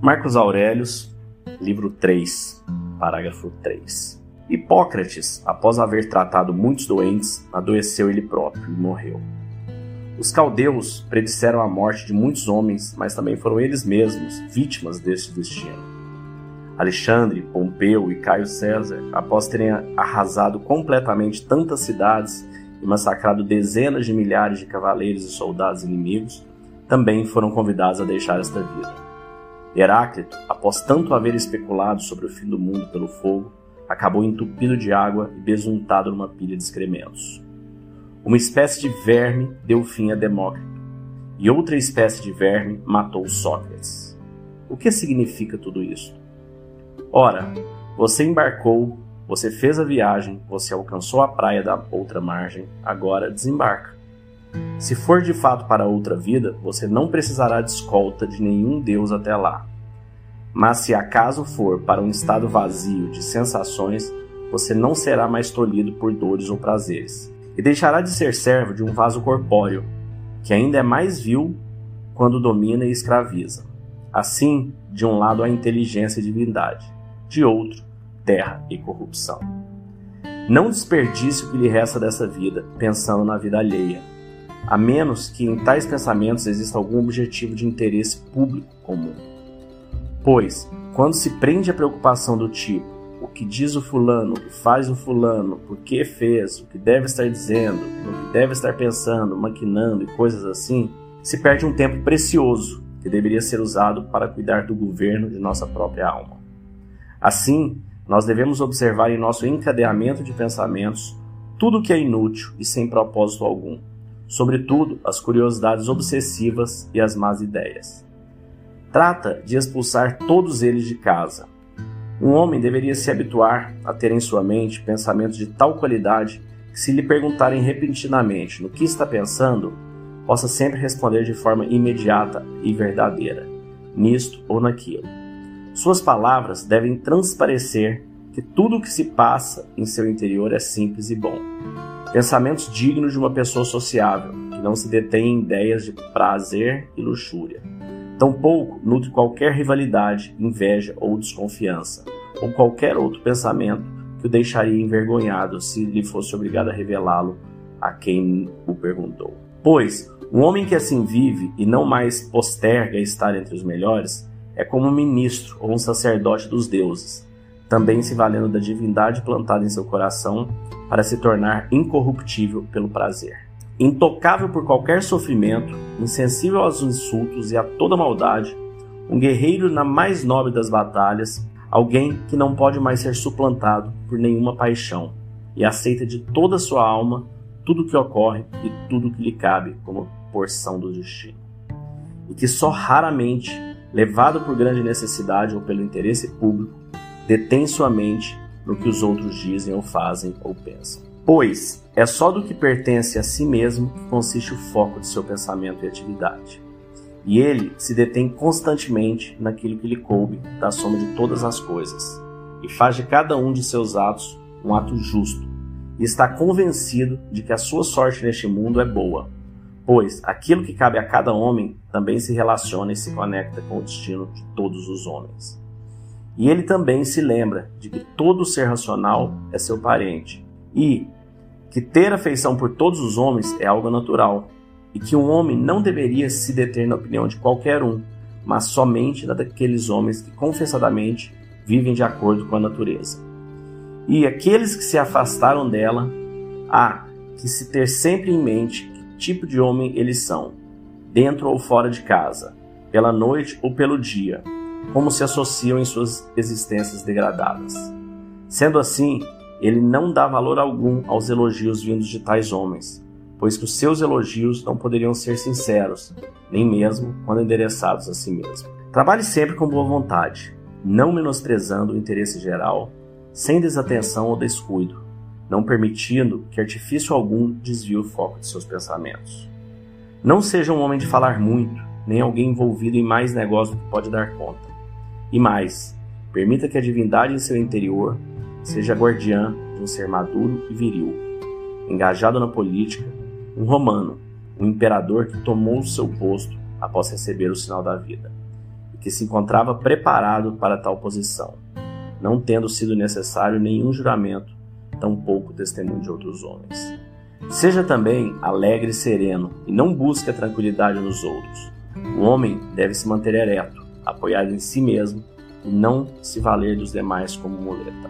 Marcos Aurelius, livro 3, parágrafo 3. Hipócrates, após haver tratado muitos doentes, adoeceu ele próprio e morreu. Os caldeus predisseram a morte de muitos homens, mas também foram eles mesmos vítimas deste destino. Alexandre, Pompeu e Caio César, após terem arrasado completamente tantas cidades e massacrado dezenas de milhares de cavaleiros e soldados inimigos, também foram convidados a deixar esta vida. Heráclito, após tanto haver especulado sobre o fim do mundo pelo fogo, acabou entupido de água e besuntado numa pilha de excrementos. Uma espécie de verme deu fim a Demócrito, e outra espécie de verme matou Sócrates. O que significa tudo isso? Ora, você embarcou, você fez a viagem, você alcançou a praia da outra margem, agora desembarca. Se for de fato para outra vida, você não precisará de escolta de nenhum deus até lá. Mas se acaso for para um estado vazio de sensações, você não será mais tolhido por dores ou prazeres, e deixará de ser servo de um vaso corpóreo, que ainda é mais vil quando domina e escraviza. Assim, de um lado a inteligência e divindade, de outro, terra e corrupção. Não desperdice o que lhe resta dessa vida, pensando na vida alheia, a menos que em tais pensamentos exista algum objetivo de interesse público comum. Pois, quando se prende a preocupação do tipo o que diz o fulano, o que faz o fulano, por que fez, o que deve estar dizendo, o que deve estar pensando, maquinando e coisas assim, se perde um tempo precioso que deveria ser usado para cuidar do governo de nossa própria alma. Assim, nós devemos observar em nosso encadeamento de pensamentos tudo o que é inútil e sem propósito algum sobretudo as curiosidades obsessivas e as más ideias. Trata de expulsar todos eles de casa. Um homem deveria se habituar a ter em sua mente pensamentos de tal qualidade que, se lhe perguntarem repentinamente no que está pensando, possa sempre responder de forma imediata e verdadeira, nisto ou naquilo. Suas palavras devem transparecer que tudo o que se passa em seu interior é simples e bom Pensamentos dignos de uma pessoa sociável, que não se detém em ideias de prazer e luxúria. Tampouco nutre qualquer rivalidade, inveja ou desconfiança, ou qualquer outro pensamento que o deixaria envergonhado se lhe fosse obrigado a revelá-lo a quem o perguntou. Pois, um homem que assim vive e não mais posterga estar entre os melhores é como um ministro ou um sacerdote dos deuses, também se valendo da divindade plantada em seu coração para se tornar incorruptível pelo prazer. Intocável por qualquer sofrimento, insensível aos insultos e a toda maldade, um guerreiro na mais nobre das batalhas, alguém que não pode mais ser suplantado por nenhuma paixão e aceita de toda sua alma tudo o que ocorre e tudo o que lhe cabe como porção do destino. E que só raramente, levado por grande necessidade ou pelo interesse público, detém sua mente no que os outros dizem ou fazem ou pensam. Pois é só do que pertence a si mesmo que consiste o foco de seu pensamento e atividade. E ele se detém constantemente naquilo que lhe coube da soma de todas as coisas, e faz de cada um de seus atos um ato justo, e está convencido de que a sua sorte neste mundo é boa, pois aquilo que cabe a cada homem também se relaciona e se conecta com o destino de todos os homens. E ele também se lembra de que todo ser racional é seu parente. E que ter afeição por todos os homens é algo natural. E que um homem não deveria se deter na opinião de qualquer um, mas somente na daqueles homens que confessadamente vivem de acordo com a natureza. E aqueles que se afastaram dela, há que se ter sempre em mente que tipo de homem eles são, dentro ou fora de casa, pela noite ou pelo dia, como se associam em suas existências degradadas. Sendo assim, ele não dá valor algum aos elogios vindos de tais homens, pois que os seus elogios não poderiam ser sinceros, nem mesmo quando endereçados a si mesmo. Trabalhe sempre com boa vontade, não menosprezando o interesse geral, sem desatenção ou descuido, não permitindo que artifício algum desvie o foco de seus pensamentos. Não seja um homem de falar muito, nem alguém envolvido em mais negócio do que pode dar conta. E mais, permita que a divindade em seu interior seja guardiã de um ser maduro e viril, engajado na política, um romano, um imperador que tomou seu posto após receber o sinal da vida. e que se encontrava preparado para tal posição, não tendo sido necessário nenhum juramento, tampouco testemunho de outros homens. Seja também alegre e sereno, e não busque a tranquilidade nos outros. O homem deve se manter ereto, apoiado em si mesmo, e não se valer dos demais como muleta.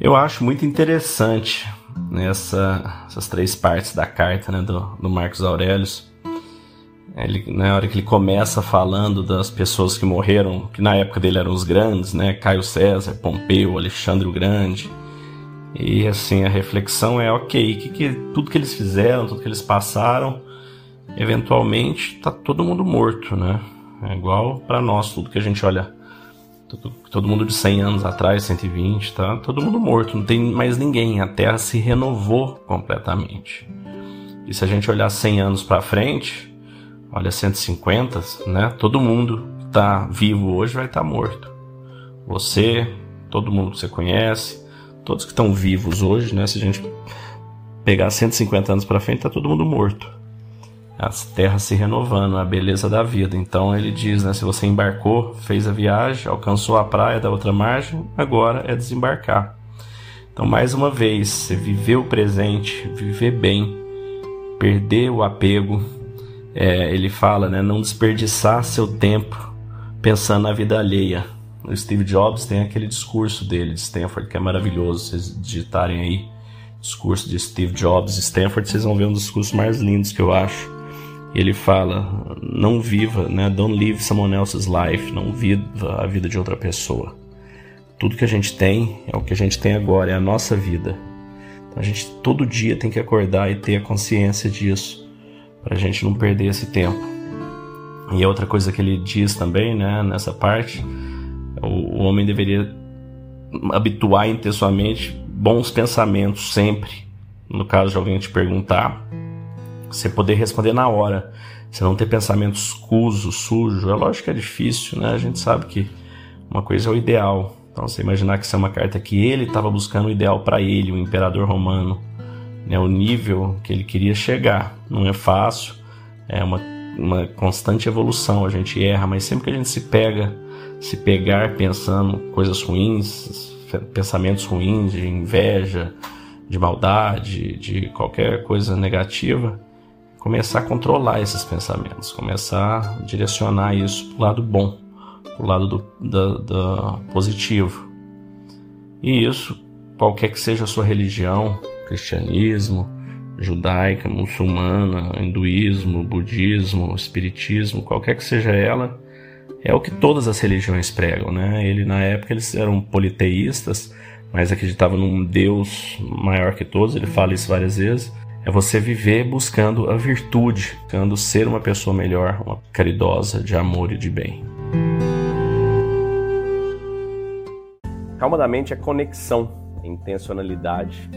Eu acho muito interessante nessa, essas três partes da carta né, do, do Marcos Aurelius. Ele, na hora que ele começa falando das pessoas que morreram, que na época dele eram os grandes, né? Caio César, Pompeu, Alexandre o Grande. E assim, a reflexão é, ok, que, que, tudo que eles fizeram, tudo que eles passaram, eventualmente tá todo mundo morto, né? É igual para nós, tudo que a gente olha todo, mundo de 100 anos atrás, 120, tá todo mundo morto, não tem mais ninguém. A Terra se renovou completamente. E se a gente olhar 100 anos para frente, olha 150, né? Todo mundo que está vivo hoje vai estar tá morto. Você, todo mundo que você conhece, todos que estão vivos hoje, né? Se a gente pegar 150 anos para frente, tá todo mundo morto as terras se renovando, a beleza da vida. Então ele diz, né, se você embarcou, fez a viagem, alcançou a praia da outra margem, agora é desembarcar. Então mais uma vez, você viver o presente, viver bem, perder o apego. É, ele fala, né, não desperdiçar seu tempo pensando na vida alheia. O Steve Jobs tem aquele discurso dele de Stanford que é maravilhoso, vocês digitarem aí discurso de Steve Jobs Stanford, vocês vão ver um dos discursos mais lindos que eu acho ele fala: não viva, né? Don't live someone else's life, não viva a vida de outra pessoa. Tudo que a gente tem é o que a gente tem agora, é a nossa vida. Então a gente todo dia tem que acordar e ter a consciência disso, para a gente não perder esse tempo. E outra coisa que ele diz também, né, nessa parte, o, homem deveria habituar em ter sua mente bons pensamentos sempre. No caso de alguém te perguntar, você poder responder na hora. Você não ter pensamento escuso, sujo. É lógico que é difícil, né? A gente sabe que uma coisa é o ideal. Então você imaginar que isso é uma carta que ele estava buscando o ideal para ele, o imperador romano, né? O nível que ele queria chegar. Não é fácil, é uma, uma constante evolução. A gente erra, mas sempre que a gente se pega, se pegar pensando coisas ruins, pensamentos ruins, de inveja, de maldade, de qualquer coisa negativa, começar a controlar esses pensamentos, começar a direcionar isso para o lado bom, para o lado do, positivo. E isso, qualquer que seja a sua religião, cristianismo, judaica, muçulmana, hinduísmo, budismo, espiritismo, qualquer que seja ela, é o que todas as religiões pregam, né? Ele na época eles eram politeístas, mas acreditavam num Deus maior que todos, ele fala isso várias vezes. É você viver buscando a virtude, buscando ser uma pessoa melhor, uma caridosa de amor e de bem. Calma da mente é conexão, intencionalidade,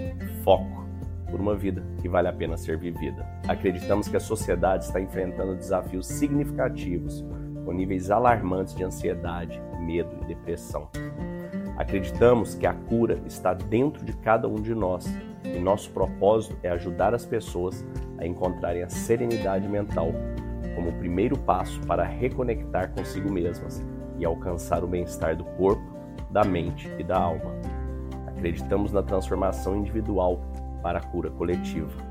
foco por uma vida que vale a pena ser vivida. Acreditamos que a sociedade está enfrentando desafios significativos, com níveis alarmantes de ansiedade, medo e depressão. Acreditamos que a cura está dentro de cada um de nós e nosso propósito é ajudar as pessoas a encontrarem a serenidade mental como o primeiro passo para reconectar consigo mesmas e alcançar o bem-estar do corpo, da mente e da alma. Acreditamos na transformação individual para a cura coletiva.